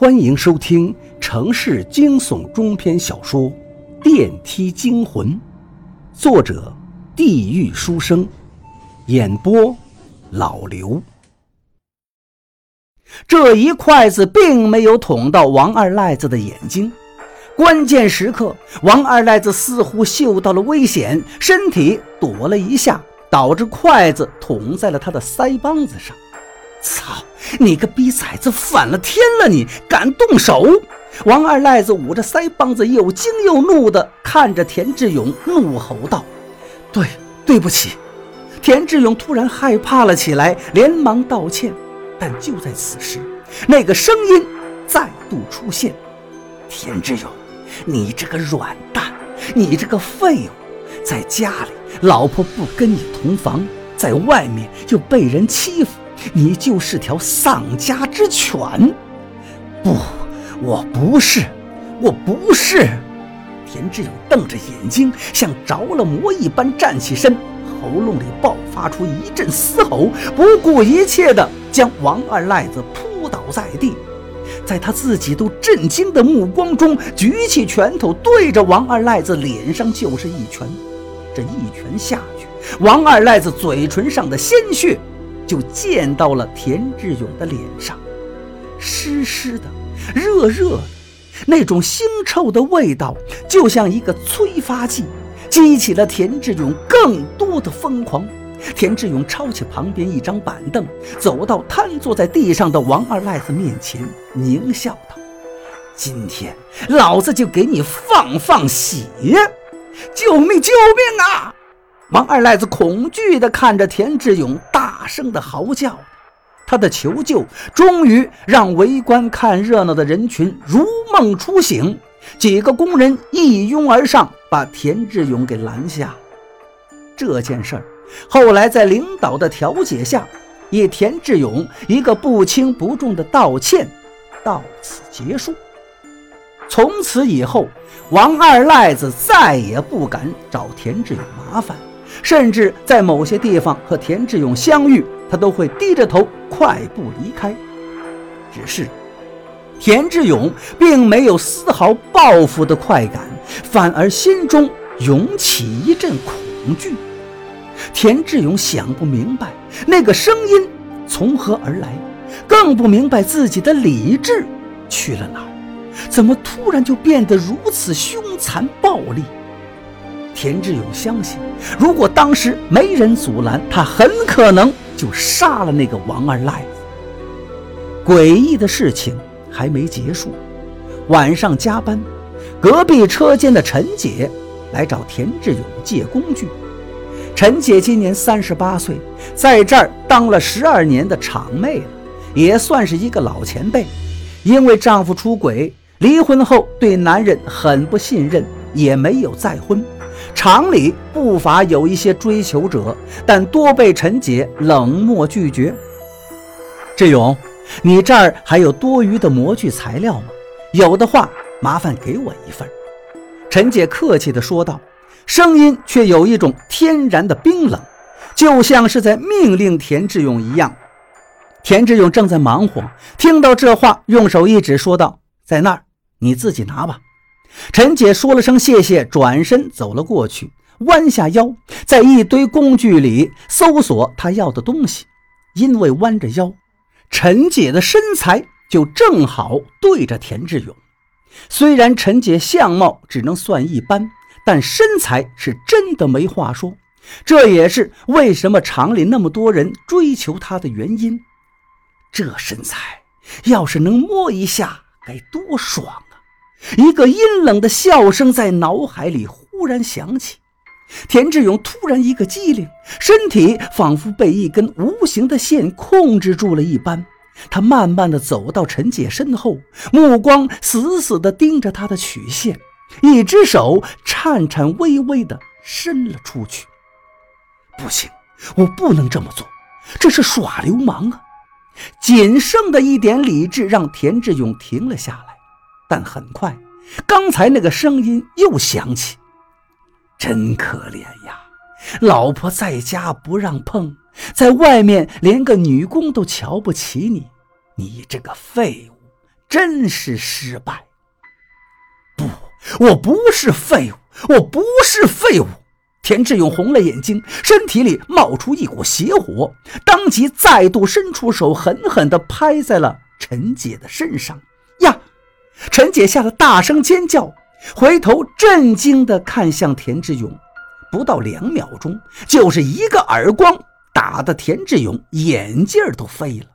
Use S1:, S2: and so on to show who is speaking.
S1: 欢迎收听城市惊悚中篇小说《电梯惊魂》，作者：地狱书生，演播：老刘。这一筷子并没有捅到王二赖子的眼睛，关键时刻，王二赖子似乎嗅到了危险，身体躲了一下，导致筷子捅在了他的腮帮子上。操！你个逼崽子，反了天了！你敢动手！王二赖子捂着腮帮子，又惊又怒地看着田志勇，怒吼道：“对，对不起。”田志勇突然害怕了起来，连忙道歉。但就在此时，那个声音再度出现：“田志勇，你这个软蛋，你这个废物，在家里老婆不跟你同房，在外面又被人欺负。”你就是条丧家之犬！不，我不是，我不是！田志勇瞪着眼睛，像着了魔一般站起身，喉咙里爆发出一阵嘶吼，不顾一切地将王二赖子扑倒在地。在他自己都震惊的目光中，举起拳头对着王二赖子脸上就是一拳。这一拳下去，王二赖子嘴唇上的鲜血。就溅到了田志勇的脸上，湿湿的、热热的，那种腥臭的味道，就像一个催发剂，激起了田志勇更多的疯狂。田志勇抄起旁边一张板凳，走到瘫坐在地上的王二赖子面前，狞笑道：“今天老子就给你放放血！救命！救命啊！”王二赖子恐惧地看着田志勇，大声的嚎叫。他的求救终于让围观看热闹的人群如梦初醒。几个工人一拥而上，把田志勇给拦下。这件事儿后来在领导的调解下，以田志勇一个不轻不重的道歉到此结束。从此以后，王二赖子再也不敢找田志勇麻烦。甚至在某些地方和田志勇相遇，他都会低着头快步离开。只是田志勇并没有丝毫报复的快感，反而心中涌起一阵恐惧。田志勇想不明白那个声音从何而来，更不明白自己的理智去了哪儿，怎么突然就变得如此凶残暴力？田志勇相信，如果当时没人阻拦，他很可能就杀了那个王二赖子。诡异的事情还没结束，晚上加班，隔壁车间的陈姐来找田志勇借工具。陈姐今年三十八岁，在这儿当了十二年的厂妹了，也算是一个老前辈。因为丈夫出轨，离婚后对男人很不信任，也没有再婚。厂里不乏有一些追求者，但多被陈姐冷漠拒绝。志勇，你这儿还有多余的模具材料吗？有的话，麻烦给我一份。陈姐客气地说道，声音却有一种天然的冰冷，就像是在命令田志勇一样。田志勇正在忙活，听到这话，用手一指，说道：“在那儿，你自己拿吧。”陈姐说了声谢谢，转身走了过去，弯下腰，在一堆工具里搜索她要的东西。因为弯着腰，陈姐的身材就正好对着田志勇。虽然陈姐相貌只能算一般，但身材是真的没话说。这也是为什么厂里那么多人追求她的原因。这身材要是能摸一下，该多爽！一个阴冷的笑声在脑海里忽然响起，田志勇突然一个机灵，身体仿佛被一根无形的线控制住了一般。他慢慢的走到陈姐身后，目光死死的盯着她的曲线，一只手颤颤巍巍的伸了出去。不行，我不能这么做，这是耍流氓啊！仅剩的一点理智让田志勇停了下来。但很快，刚才那个声音又响起：“真可怜呀，老婆在家不让碰，在外面连个女工都瞧不起你，你这个废物，真是失败。不，我不是废物，我不是废物。田志勇红了眼睛，身体里冒出一股邪火，当即再度伸出手，狠狠地拍在了陈姐的身上。陈姐吓得大声尖叫，回头震惊地看向田志勇，不到两秒钟，就是一个耳光，打得田志勇眼镜都飞了。